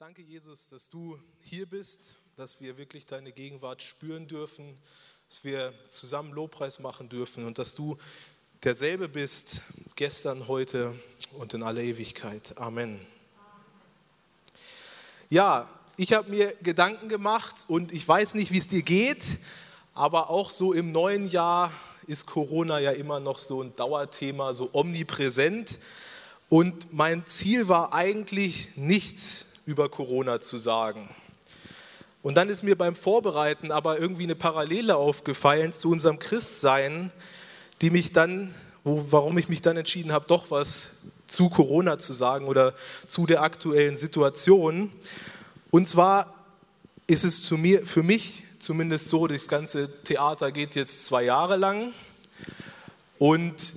Danke, Jesus, dass du hier bist, dass wir wirklich deine Gegenwart spüren dürfen, dass wir zusammen Lobpreis machen dürfen und dass du derselbe bist, gestern, heute und in aller Ewigkeit. Amen. Ja, ich habe mir Gedanken gemacht und ich weiß nicht, wie es dir geht, aber auch so im neuen Jahr ist Corona ja immer noch so ein Dauerthema, so omnipräsent. Und mein Ziel war eigentlich nichts über Corona zu sagen. Und dann ist mir beim Vorbereiten aber irgendwie eine Parallele aufgefallen zu unserem Christsein, die mich dann, wo, warum ich mich dann entschieden habe, doch was zu Corona zu sagen oder zu der aktuellen Situation. Und zwar ist es zu mir, für mich zumindest so, das ganze Theater geht jetzt zwei Jahre lang. Und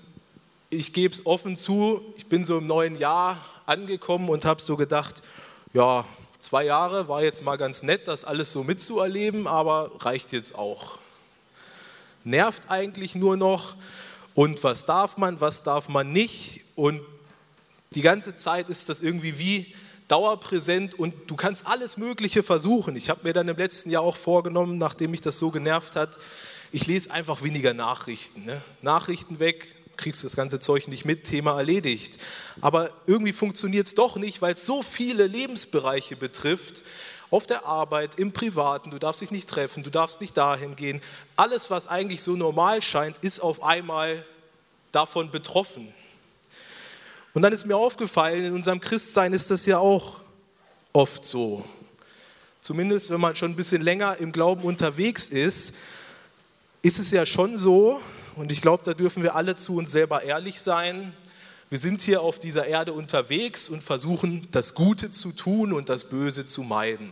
ich gebe es offen zu, ich bin so im neuen Jahr angekommen und habe so gedacht, ja, zwei Jahre war jetzt mal ganz nett, das alles so mitzuerleben, aber reicht jetzt auch. Nervt eigentlich nur noch. Und was darf man, was darf man nicht? Und die ganze Zeit ist das irgendwie wie dauerpräsent und du kannst alles Mögliche versuchen. Ich habe mir dann im letzten Jahr auch vorgenommen, nachdem mich das so genervt hat, ich lese einfach weniger Nachrichten. Ne? Nachrichten weg, kriegst das ganze Zeug nicht mit, Thema erledigt. Aber irgendwie funktioniert es doch nicht, weil es so viele Lebensbereiche betrifft. Auf der Arbeit, im Privaten, du darfst dich nicht treffen, du darfst nicht dahin gehen. Alles, was eigentlich so normal scheint, ist auf einmal davon betroffen. Und dann ist mir aufgefallen, in unserem Christsein ist das ja auch oft so. Zumindest wenn man schon ein bisschen länger im Glauben unterwegs ist, ist es ja schon so, und ich glaube, da dürfen wir alle zu uns selber ehrlich sein. Wir sind hier auf dieser Erde unterwegs und versuchen, das Gute zu tun und das Böse zu meiden.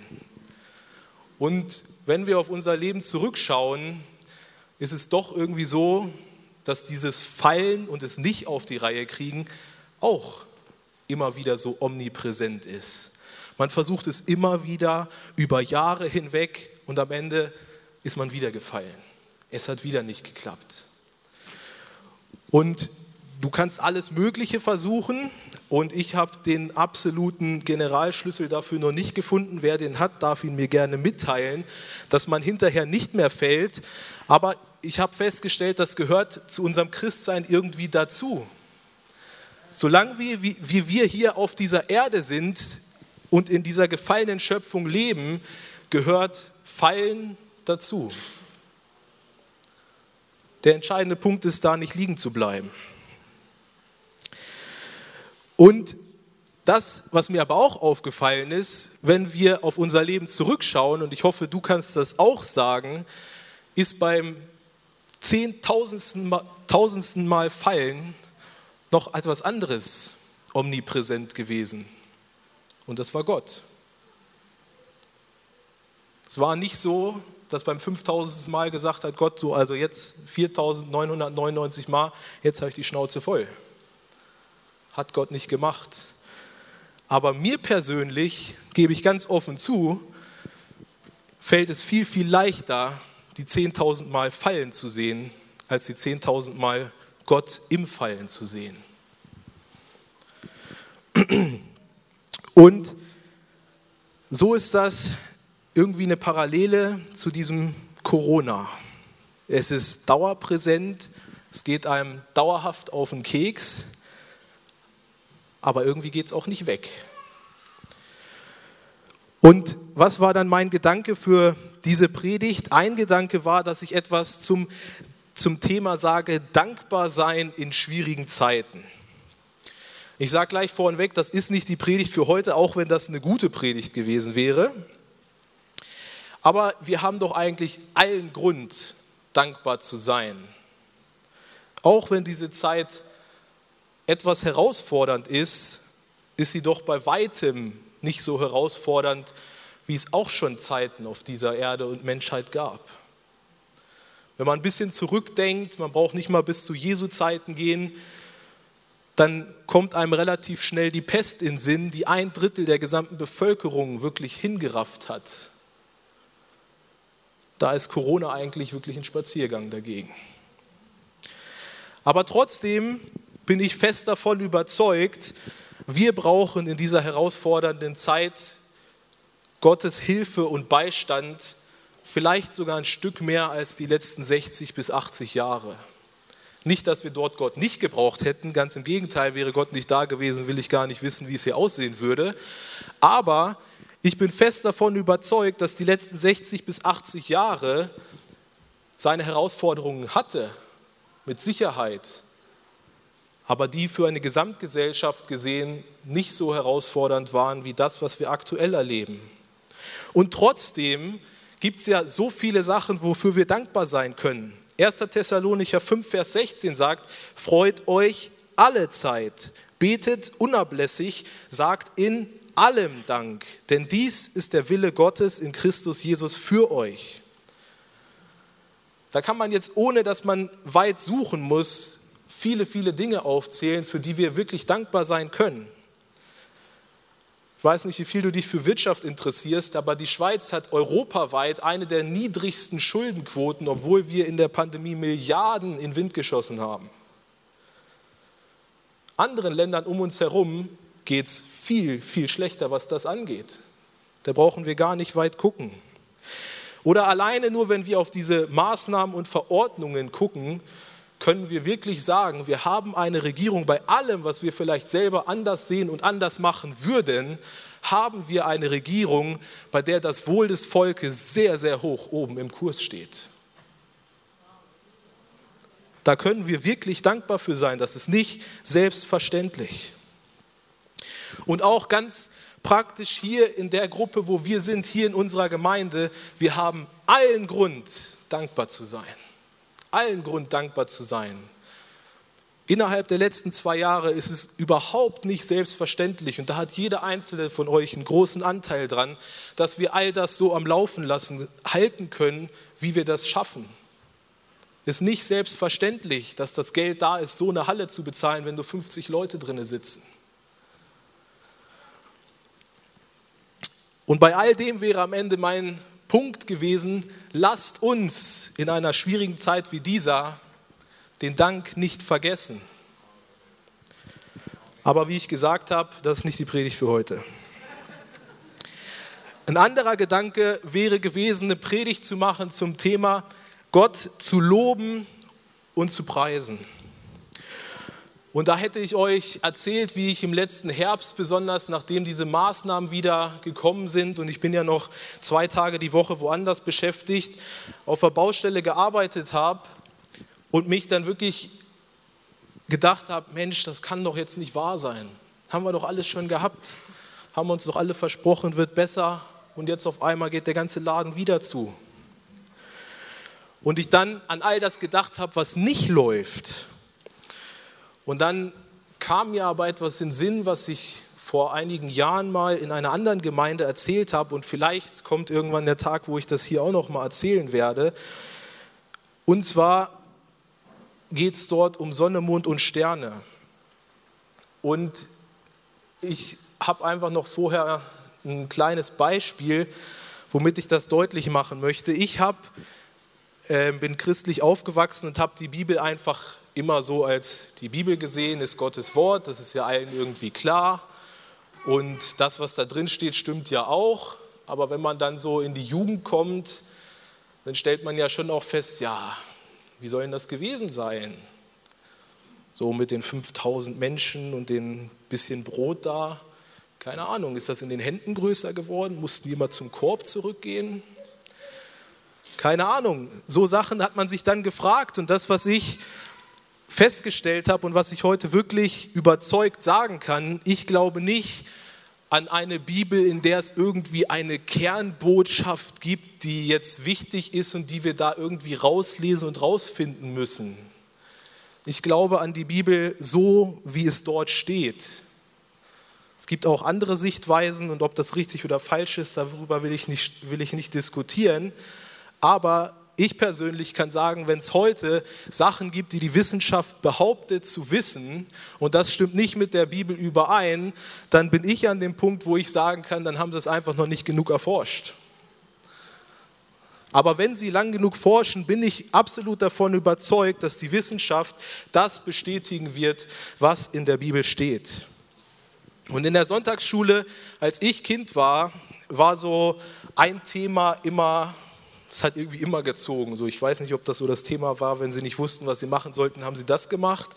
Und wenn wir auf unser Leben zurückschauen, ist es doch irgendwie so, dass dieses Fallen und es nicht auf die Reihe kriegen auch immer wieder so omnipräsent ist. Man versucht es immer wieder über Jahre hinweg und am Ende ist man wieder gefallen. Es hat wieder nicht geklappt. Und du kannst alles Mögliche versuchen und ich habe den absoluten Generalschlüssel dafür noch nicht gefunden. Wer den hat, darf ihn mir gerne mitteilen, dass man hinterher nicht mehr fällt. Aber ich habe festgestellt, das gehört zu unserem Christsein irgendwie dazu. Solange wir, wie, wir hier auf dieser Erde sind und in dieser gefallenen Schöpfung leben, gehört Fallen dazu. Der entscheidende Punkt ist da, nicht liegen zu bleiben. Und das, was mir aber auch aufgefallen ist, wenn wir auf unser Leben zurückschauen, und ich hoffe, du kannst das auch sagen, ist beim zehntausendsten Mal, tausendsten Mal Fallen noch etwas anderes omnipräsent gewesen. Und das war Gott. Es war nicht so, das beim 5000. Mal gesagt hat, Gott, so also jetzt 4999 Mal, jetzt habe ich die Schnauze voll. Hat Gott nicht gemacht. Aber mir persönlich, gebe ich ganz offen zu, fällt es viel, viel leichter, die 10.000 Mal Fallen zu sehen, als die 10.000 Mal Gott im Fallen zu sehen. Und so ist das irgendwie eine Parallele zu diesem Corona. Es ist dauerpräsent, es geht einem dauerhaft auf den Keks, aber irgendwie geht es auch nicht weg. Und was war dann mein Gedanke für diese Predigt? Ein Gedanke war, dass ich etwas zum, zum Thema sage, dankbar sein in schwierigen Zeiten. Ich sage gleich vorneweg, das ist nicht die Predigt für heute, auch wenn das eine gute Predigt gewesen wäre. Aber wir haben doch eigentlich allen Grund, dankbar zu sein. Auch wenn diese Zeit etwas herausfordernd ist, ist sie doch bei weitem nicht so herausfordernd, wie es auch schon Zeiten auf dieser Erde und Menschheit gab. Wenn man ein bisschen zurückdenkt, man braucht nicht mal bis zu Jesu Zeiten gehen, dann kommt einem relativ schnell die Pest in Sinn, die ein Drittel der gesamten Bevölkerung wirklich hingerafft hat. Da ist Corona eigentlich wirklich ein Spaziergang dagegen. Aber trotzdem bin ich fest davon überzeugt, wir brauchen in dieser herausfordernden Zeit Gottes Hilfe und Beistand vielleicht sogar ein Stück mehr als die letzten 60 bis 80 Jahre. Nicht, dass wir dort Gott nicht gebraucht hätten, ganz im Gegenteil, wäre Gott nicht da gewesen, will ich gar nicht wissen, wie es hier aussehen würde. Aber ich bin fest davon überzeugt, dass die letzten 60 bis 80 Jahre seine Herausforderungen hatte, mit Sicherheit, aber die für eine Gesamtgesellschaft gesehen nicht so herausfordernd waren wie das, was wir aktuell erleben. Und trotzdem gibt es ja so viele Sachen, wofür wir dankbar sein können. 1. Thessalonicher 5, Vers 16 sagt, freut euch alle Zeit, betet unablässig, sagt in allem Dank, denn dies ist der Wille Gottes in Christus Jesus für euch. Da kann man jetzt, ohne dass man weit suchen muss, viele, viele Dinge aufzählen, für die wir wirklich dankbar sein können. Ich weiß nicht, wie viel du dich für Wirtschaft interessierst, aber die Schweiz hat europaweit eine der niedrigsten Schuldenquoten, obwohl wir in der Pandemie Milliarden in Wind geschossen haben. Anderen Ländern um uns herum geht es viel, viel schlechter, was das angeht. Da brauchen wir gar nicht weit gucken. Oder alleine nur, wenn wir auf diese Maßnahmen und Verordnungen gucken, können wir wirklich sagen, wir haben eine Regierung bei allem, was wir vielleicht selber anders sehen und anders machen würden, haben wir eine Regierung, bei der das Wohl des Volkes sehr, sehr hoch oben im Kurs steht. Da können wir wirklich dankbar für sein. Das ist nicht selbstverständlich. Und auch ganz praktisch hier in der Gruppe, wo wir sind, hier in unserer Gemeinde, wir haben allen Grund, dankbar zu sein allen Grund, dankbar zu sein. Innerhalb der letzten zwei Jahre ist es überhaupt nicht selbstverständlich, und da hat jeder einzelne von euch einen großen Anteil dran, dass wir all das so am Laufen lassen, halten können, wie wir das schaffen. Es ist nicht selbstverständlich, dass das Geld da ist, so eine Halle zu bezahlen, wenn nur 50 Leute drinnen sitzen. Und bei all dem wäre am Ende mein Punkt gewesen, lasst uns in einer schwierigen Zeit wie dieser den Dank nicht vergessen. Aber wie ich gesagt habe, das ist nicht die Predigt für heute. Ein anderer Gedanke wäre gewesen, eine Predigt zu machen zum Thema Gott zu loben und zu preisen. Und da hätte ich euch erzählt, wie ich im letzten Herbst, besonders nachdem diese Maßnahmen wieder gekommen sind, und ich bin ja noch zwei Tage die Woche woanders beschäftigt, auf der Baustelle gearbeitet habe und mich dann wirklich gedacht habe, Mensch, das kann doch jetzt nicht wahr sein. Haben wir doch alles schon gehabt, haben uns doch alle versprochen, wird besser, und jetzt auf einmal geht der ganze Laden wieder zu. Und ich dann an all das gedacht habe, was nicht läuft und dann kam mir aber etwas in Sinn, was ich vor einigen Jahren mal in einer anderen Gemeinde erzählt habe und vielleicht kommt irgendwann der Tag, wo ich das hier auch noch mal erzählen werde. Und zwar geht es dort um Sonne, Mond und Sterne. Und ich habe einfach noch vorher ein kleines Beispiel, womit ich das deutlich machen möchte. Ich hab, äh, bin christlich aufgewachsen und habe die Bibel einfach immer so als die Bibel gesehen ist Gottes Wort, das ist ja allen irgendwie klar. Und das, was da drin steht, stimmt ja auch. Aber wenn man dann so in die Jugend kommt, dann stellt man ja schon auch fest, ja, wie soll denn das gewesen sein? So mit den 5000 Menschen und den bisschen Brot da. Keine Ahnung, ist das in den Händen größer geworden? Mussten die immer zum Korb zurückgehen? Keine Ahnung. So Sachen hat man sich dann gefragt. Und das, was ich festgestellt habe und was ich heute wirklich überzeugt sagen kann, ich glaube nicht an eine Bibel, in der es irgendwie eine Kernbotschaft gibt, die jetzt wichtig ist und die wir da irgendwie rauslesen und rausfinden müssen. Ich glaube an die Bibel so, wie es dort steht. Es gibt auch andere Sichtweisen und ob das richtig oder falsch ist, darüber will ich nicht, will ich nicht diskutieren. Aber ich persönlich kann sagen, wenn es heute Sachen gibt, die die Wissenschaft behauptet zu wissen, und das stimmt nicht mit der Bibel überein, dann bin ich an dem Punkt, wo ich sagen kann, dann haben sie es einfach noch nicht genug erforscht. Aber wenn sie lang genug forschen, bin ich absolut davon überzeugt, dass die Wissenschaft das bestätigen wird, was in der Bibel steht. Und in der Sonntagsschule, als ich Kind war, war so ein Thema immer, das hat irgendwie immer gezogen. So, ich weiß nicht, ob das so das Thema war, wenn sie nicht wussten, was sie machen sollten, haben sie das gemacht.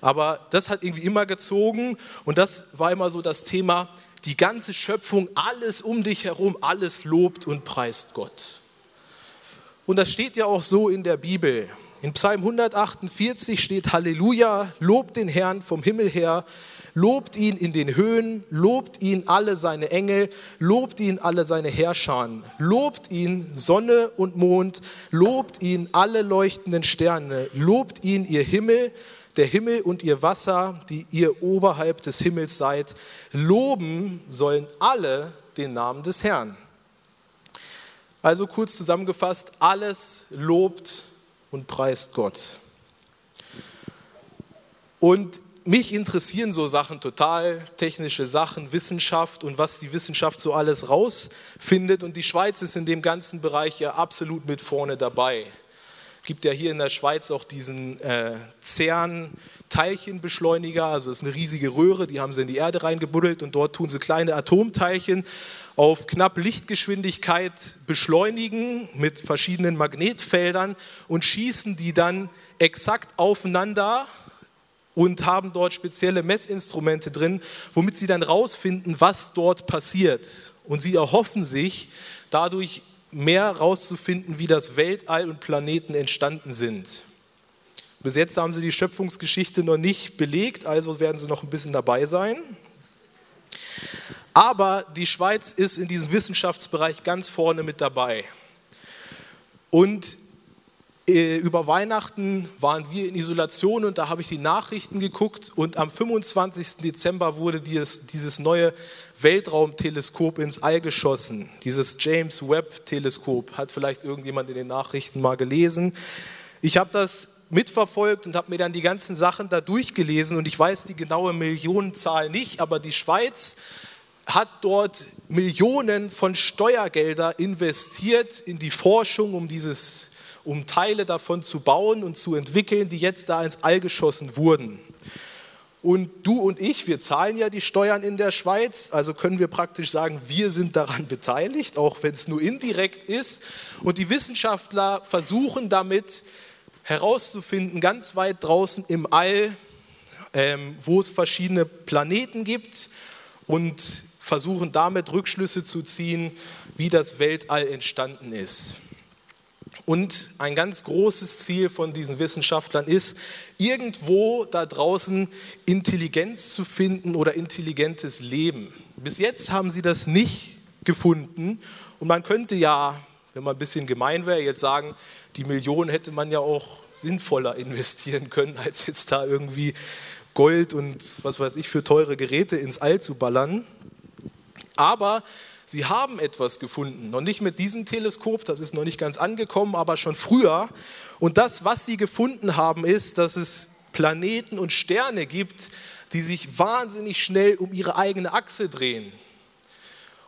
Aber das hat irgendwie immer gezogen und das war immer so das Thema, die ganze Schöpfung, alles um dich herum, alles lobt und preist Gott. Und das steht ja auch so in der Bibel. In Psalm 148 steht Halleluja, lobt den Herrn vom Himmel her, lobt ihn in den Höhen, lobt ihn alle seine Engel, lobt ihn alle seine Herrscher, lobt ihn Sonne und Mond, lobt ihn alle leuchtenden Sterne, lobt ihn ihr Himmel, der Himmel und ihr Wasser, die ihr oberhalb des Himmels seid, loben sollen alle den Namen des Herrn. Also kurz zusammengefasst, alles lobt und preist Gott. Und mich interessieren so Sachen total, technische Sachen, Wissenschaft und was die Wissenschaft so alles rausfindet. Und die Schweiz ist in dem ganzen Bereich ja absolut mit vorne dabei. Gibt ja hier in der Schweiz auch diesen äh, CERN-Teilchenbeschleuniger, also es ist eine riesige Röhre, die haben sie in die Erde reingebuddelt und dort tun sie kleine Atomteilchen auf knapp Lichtgeschwindigkeit beschleunigen mit verschiedenen Magnetfeldern und schießen die dann exakt aufeinander und haben dort spezielle Messinstrumente drin, womit sie dann rausfinden, was dort passiert. Und sie erhoffen sich dadurch mehr herauszufinden, wie das Weltall und Planeten entstanden sind. Bis jetzt haben sie die Schöpfungsgeschichte noch nicht belegt, also werden sie noch ein bisschen dabei sein. Aber die Schweiz ist in diesem Wissenschaftsbereich ganz vorne mit dabei. Und über Weihnachten waren wir in Isolation und da habe ich die Nachrichten geguckt und am 25. Dezember wurde dieses, dieses neue Weltraumteleskop ins All geschossen. Dieses James Webb Teleskop hat vielleicht irgendjemand in den Nachrichten mal gelesen. Ich habe das mitverfolgt und habe mir dann die ganzen Sachen da durchgelesen und ich weiß die genaue Millionenzahl nicht, aber die Schweiz hat dort Millionen von Steuergelder investiert in die Forschung, um, dieses, um Teile davon zu bauen und zu entwickeln, die jetzt da ins All geschossen wurden. Und du und ich, wir zahlen ja die Steuern in der Schweiz, also können wir praktisch sagen, wir sind daran beteiligt, auch wenn es nur indirekt ist. Und die Wissenschaftler versuchen damit herauszufinden, ganz weit draußen im All, ähm, wo es verschiedene Planeten gibt und versuchen damit Rückschlüsse zu ziehen, wie das Weltall entstanden ist. Und ein ganz großes Ziel von diesen Wissenschaftlern ist, irgendwo da draußen Intelligenz zu finden oder intelligentes Leben. Bis jetzt haben sie das nicht gefunden. Und man könnte ja, wenn man ein bisschen gemein wäre, jetzt sagen, die Millionen hätte man ja auch sinnvoller investieren können, als jetzt da irgendwie Gold und was weiß ich für teure Geräte ins All zu ballern. Aber sie haben etwas gefunden. Noch nicht mit diesem Teleskop, das ist noch nicht ganz angekommen, aber schon früher. Und das, was sie gefunden haben, ist, dass es Planeten und Sterne gibt, die sich wahnsinnig schnell um ihre eigene Achse drehen.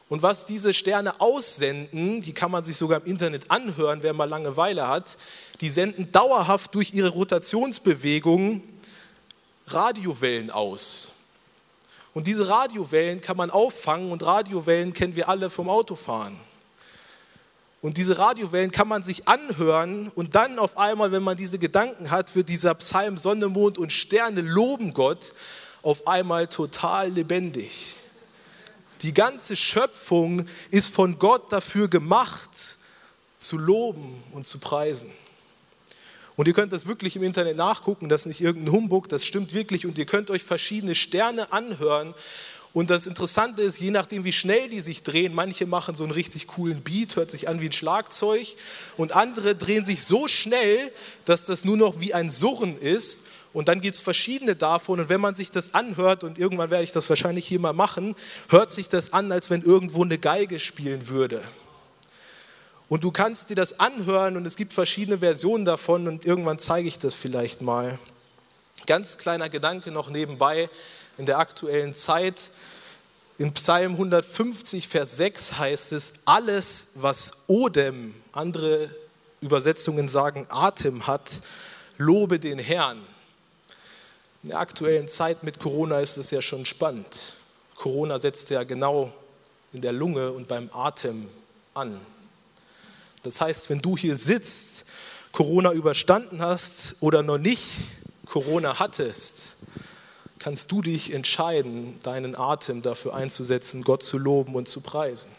Und was diese Sterne aussenden, die kann man sich sogar im Internet anhören, wer mal Langeweile hat, die senden dauerhaft durch ihre Rotationsbewegungen Radiowellen aus. Und diese Radiowellen kann man auffangen und Radiowellen kennen wir alle vom Autofahren. Und diese Radiowellen kann man sich anhören und dann auf einmal, wenn man diese Gedanken hat, wird dieser Psalm Sonne, Mond und Sterne loben Gott auf einmal total lebendig. Die ganze Schöpfung ist von Gott dafür gemacht, zu loben und zu preisen. Und ihr könnt das wirklich im Internet nachgucken, das ist nicht irgendein Humbug, das stimmt wirklich. Und ihr könnt euch verschiedene Sterne anhören. Und das Interessante ist, je nachdem, wie schnell die sich drehen, manche machen so einen richtig coolen Beat, hört sich an wie ein Schlagzeug. Und andere drehen sich so schnell, dass das nur noch wie ein Surren ist. Und dann gibt es verschiedene davon. Und wenn man sich das anhört, und irgendwann werde ich das wahrscheinlich hier mal machen, hört sich das an, als wenn irgendwo eine Geige spielen würde. Und du kannst dir das anhören und es gibt verschiedene Versionen davon und irgendwann zeige ich das vielleicht mal. Ganz kleiner Gedanke noch nebenbei in der aktuellen Zeit. In Psalm 150, Vers 6 heißt es, alles, was Odem, andere Übersetzungen sagen Atem hat, lobe den Herrn. In der aktuellen Zeit mit Corona ist es ja schon spannend. Corona setzt ja genau in der Lunge und beim Atem an. Das heißt, wenn du hier sitzt, Corona überstanden hast oder noch nicht Corona hattest, kannst du dich entscheiden, deinen Atem dafür einzusetzen, Gott zu loben und zu preisen.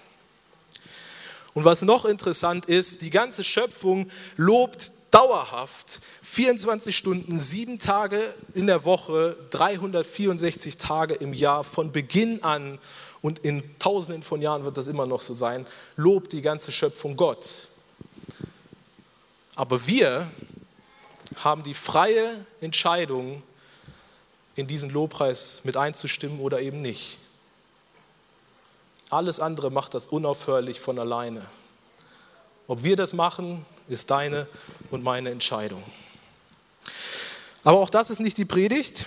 Und was noch interessant ist, die ganze Schöpfung lobt dauerhaft 24 Stunden, sieben Tage in der Woche, 364 Tage im Jahr von Beginn an und in tausenden von Jahren wird das immer noch so sein, lobt die ganze Schöpfung Gott. Aber wir haben die freie Entscheidung, in diesen Lobpreis mit einzustimmen oder eben nicht. Alles andere macht das unaufhörlich von alleine. Ob wir das machen, ist deine und meine Entscheidung. Aber auch das ist nicht die Predigt,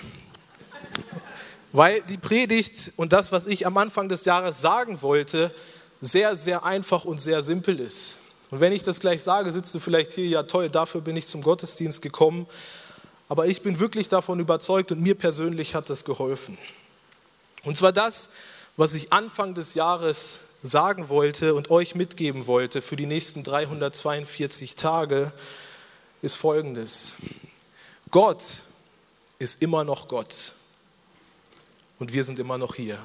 weil die Predigt und das, was ich am Anfang des Jahres sagen wollte, sehr, sehr einfach und sehr simpel ist. Und wenn ich das gleich sage, sitzt du vielleicht hier, ja toll, dafür bin ich zum Gottesdienst gekommen. Aber ich bin wirklich davon überzeugt und mir persönlich hat das geholfen. Und zwar das, was ich Anfang des Jahres sagen wollte und euch mitgeben wollte für die nächsten 342 Tage, ist folgendes. Gott ist immer noch Gott und wir sind immer noch hier.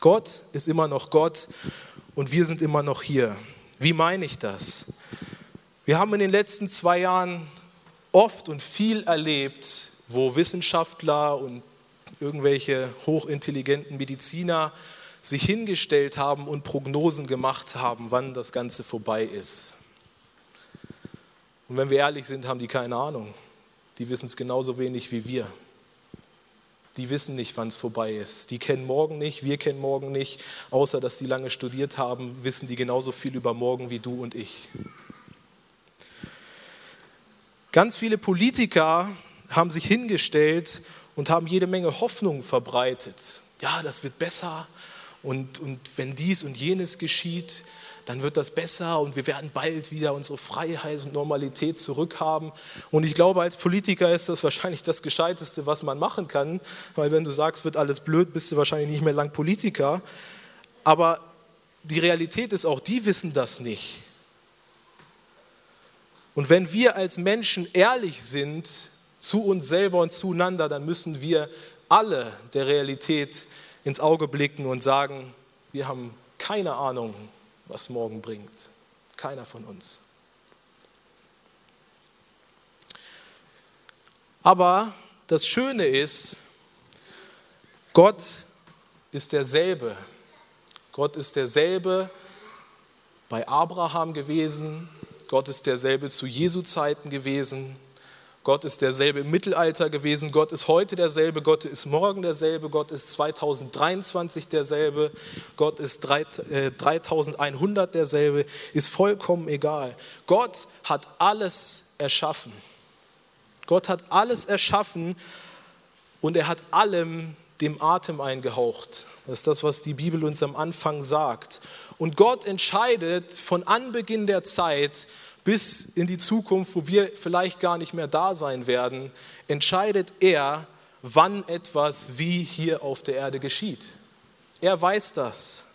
Gott ist immer noch Gott und wir sind immer noch hier. Wie meine ich das? Wir haben in den letzten zwei Jahren oft und viel erlebt, wo Wissenschaftler und irgendwelche hochintelligenten Mediziner sich hingestellt haben und Prognosen gemacht haben, wann das Ganze vorbei ist. Und wenn wir ehrlich sind, haben die keine Ahnung. Die wissen es genauso wenig wie wir. Die wissen nicht, wann es vorbei ist. Die kennen morgen nicht, wir kennen morgen nicht. Außer dass die lange studiert haben, wissen die genauso viel über morgen wie du und ich. Ganz viele Politiker haben sich hingestellt und haben jede Menge Hoffnung verbreitet. Ja, das wird besser und, und wenn dies und jenes geschieht, dann wird das besser und wir werden bald wieder unsere Freiheit und Normalität zurückhaben. Und ich glaube, als Politiker ist das wahrscheinlich das Gescheiteste, was man machen kann, weil wenn du sagst, wird alles blöd, bist du wahrscheinlich nicht mehr lang Politiker. Aber die Realität ist auch, die wissen das nicht. Und wenn wir als Menschen ehrlich sind, zu uns selber und zueinander, dann müssen wir alle der Realität ins Auge blicken und sagen, wir haben keine Ahnung, was morgen bringt. Keiner von uns. Aber das Schöne ist, Gott ist derselbe. Gott ist derselbe bei Abraham gewesen. Gott ist derselbe zu Jesu Zeiten gewesen. Gott ist derselbe im Mittelalter gewesen, Gott ist heute derselbe, Gott ist morgen derselbe, Gott ist 2023 derselbe, Gott ist 3100 äh, derselbe, ist vollkommen egal. Gott hat alles erschaffen. Gott hat alles erschaffen und er hat allem dem Atem eingehaucht. Das ist das, was die Bibel uns am Anfang sagt. Und Gott entscheidet von Anbeginn der Zeit, bis in die Zukunft, wo wir vielleicht gar nicht mehr da sein werden, entscheidet er, wann etwas wie hier auf der Erde geschieht. Er weiß das.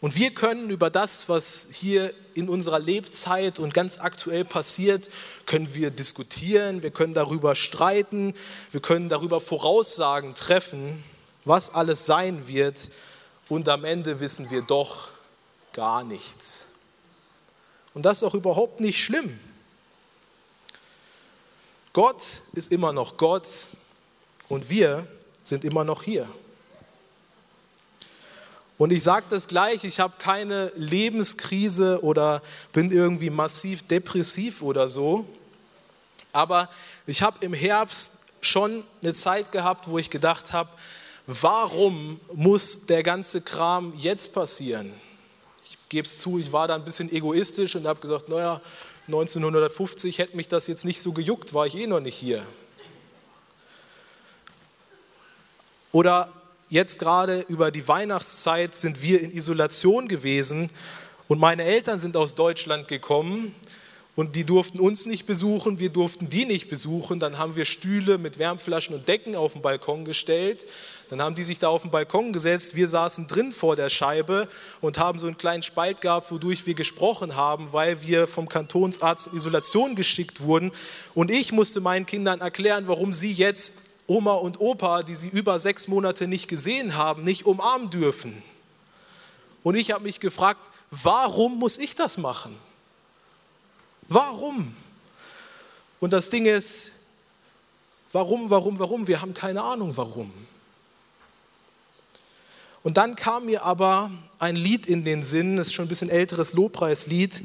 Und wir können über das, was hier in unserer Lebzeit und ganz aktuell passiert, können wir diskutieren, wir können darüber streiten, wir können darüber Voraussagen treffen, was alles sein wird. Und am Ende wissen wir doch gar nichts. Und das ist auch überhaupt nicht schlimm. Gott ist immer noch Gott und wir sind immer noch hier. Und ich sage das gleich, ich habe keine Lebenskrise oder bin irgendwie massiv depressiv oder so. Aber ich habe im Herbst schon eine Zeit gehabt, wo ich gedacht habe, warum muss der ganze Kram jetzt passieren? Gebe es zu, ich war da ein bisschen egoistisch und habe gesagt, naja, 1950 hätte mich das jetzt nicht so gejuckt, war ich eh noch nicht hier. Oder jetzt gerade über die Weihnachtszeit sind wir in Isolation gewesen und meine Eltern sind aus Deutschland gekommen und die durften uns nicht besuchen, wir durften die nicht besuchen. Dann haben wir Stühle mit Wärmflaschen und Decken auf den Balkon gestellt. Dann haben die sich da auf den Balkon gesetzt. Wir saßen drin vor der Scheibe und haben so einen kleinen Spalt gehabt, wodurch wir gesprochen haben, weil wir vom Kantonsarzt in Isolation geschickt wurden. Und ich musste meinen Kindern erklären, warum sie jetzt Oma und Opa, die sie über sechs Monate nicht gesehen haben, nicht umarmen dürfen. Und ich habe mich gefragt, warum muss ich das machen? Warum? Und das Ding ist, warum, warum, warum? Wir haben keine Ahnung, warum. Und dann kam mir aber ein Lied in den Sinn, das ist schon ein bisschen älteres Lobpreislied.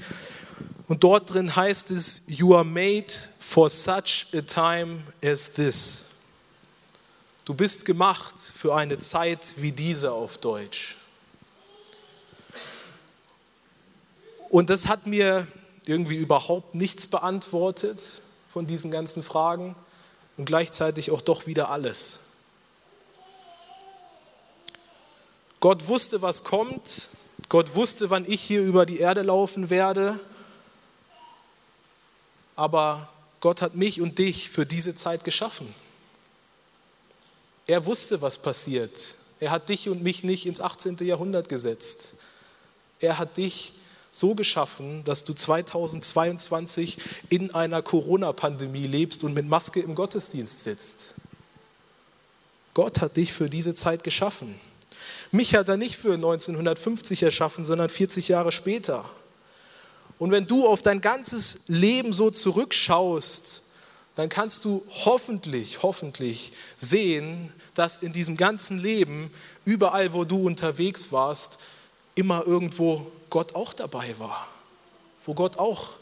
Und dort drin heißt es, You are made for such a time as this. Du bist gemacht für eine Zeit wie diese auf Deutsch. Und das hat mir irgendwie überhaupt nichts beantwortet von diesen ganzen Fragen und gleichzeitig auch doch wieder alles. Gott wusste, was kommt. Gott wusste, wann ich hier über die Erde laufen werde. Aber Gott hat mich und dich für diese Zeit geschaffen. Er wusste, was passiert. Er hat dich und mich nicht ins 18. Jahrhundert gesetzt. Er hat dich so geschaffen, dass du 2022 in einer Corona-Pandemie lebst und mit Maske im Gottesdienst sitzt. Gott hat dich für diese Zeit geschaffen. Mich hat er nicht für 1950 erschaffen, sondern 40 Jahre später. Und wenn du auf dein ganzes Leben so zurückschaust, dann kannst du hoffentlich, hoffentlich sehen, dass in diesem ganzen Leben, überall wo du unterwegs warst, immer irgendwo Gott auch dabei war. Wo Gott auch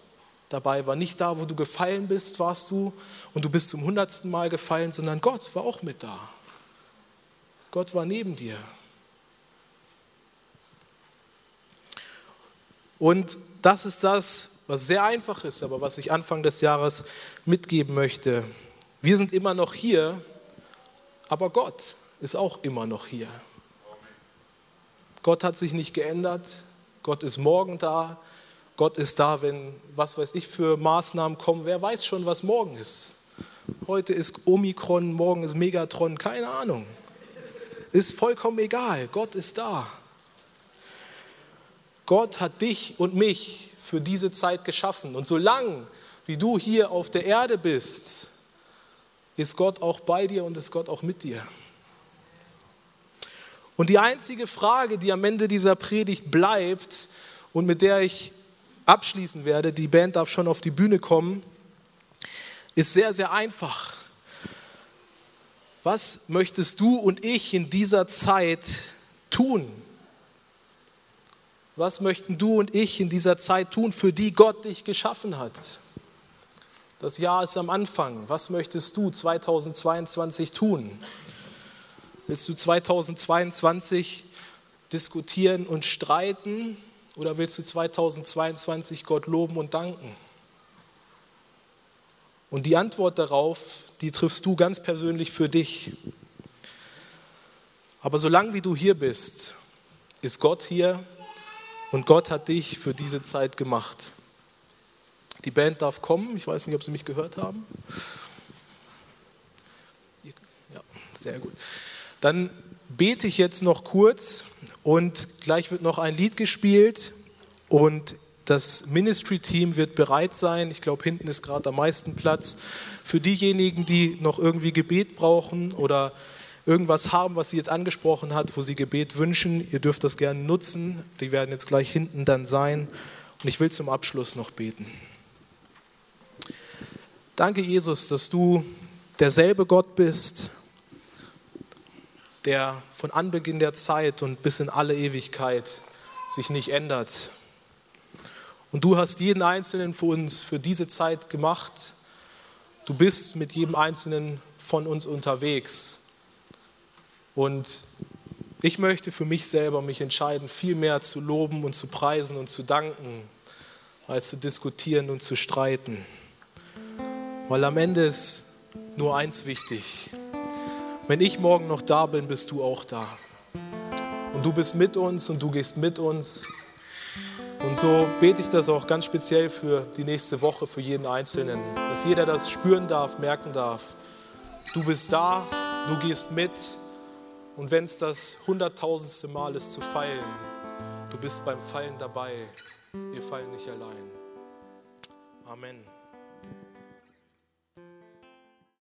dabei war. Nicht da, wo du gefallen bist, warst du und du bist zum hundertsten Mal gefallen, sondern Gott war auch mit da. Gott war neben dir. Und das ist das, was sehr einfach ist, aber was ich Anfang des Jahres mitgeben möchte. Wir sind immer noch hier, aber Gott ist auch immer noch hier. Gott hat sich nicht geändert. Gott ist morgen da. Gott ist da, wenn, was weiß ich, für Maßnahmen kommen. Wer weiß schon, was morgen ist. Heute ist Omikron, morgen ist Megatron, keine Ahnung. Ist vollkommen egal. Gott ist da. Gott hat dich und mich für diese Zeit geschaffen. Und solange wie du hier auf der Erde bist, ist Gott auch bei dir und ist Gott auch mit dir. Und die einzige Frage, die am Ende dieser Predigt bleibt und mit der ich abschließen werde, die Band darf schon auf die Bühne kommen, ist sehr, sehr einfach. Was möchtest du und ich in dieser Zeit tun? Was möchten du und ich in dieser Zeit tun, für die Gott dich geschaffen hat? Das Jahr ist am Anfang. Was möchtest du 2022 tun? Willst du 2022 diskutieren und streiten oder willst du 2022 Gott loben und danken? Und die Antwort darauf, die triffst du ganz persönlich für dich. Aber solange wie du hier bist, ist Gott hier und Gott hat dich für diese Zeit gemacht. Die Band darf kommen. Ich weiß nicht, ob Sie mich gehört haben. Ja, sehr gut. Dann bete ich jetzt noch kurz und gleich wird noch ein Lied gespielt und das Ministry-Team wird bereit sein. Ich glaube, hinten ist gerade am meisten Platz. Für diejenigen, die noch irgendwie Gebet brauchen oder irgendwas haben, was sie jetzt angesprochen hat, wo sie Gebet wünschen, ihr dürft das gerne nutzen. Die werden jetzt gleich hinten dann sein. Und ich will zum Abschluss noch beten. Danke, Jesus, dass du derselbe Gott bist, der von Anbeginn der Zeit und bis in alle Ewigkeit sich nicht ändert. Und du hast jeden Einzelnen von uns für diese Zeit gemacht. Du bist mit jedem Einzelnen von uns unterwegs. Und ich möchte für mich selber mich entscheiden, viel mehr zu loben und zu preisen und zu danken, als zu diskutieren und zu streiten. Weil am Ende ist nur eins wichtig. Wenn ich morgen noch da bin, bist du auch da. Und du bist mit uns und du gehst mit uns. Und so bete ich das auch ganz speziell für die nächste Woche, für jeden Einzelnen, dass jeder das spüren darf, merken darf. Du bist da, du gehst mit und wenn es das hunderttausendste Mal ist zu feilen, du bist beim Fallen dabei. Wir fallen nicht allein. Amen.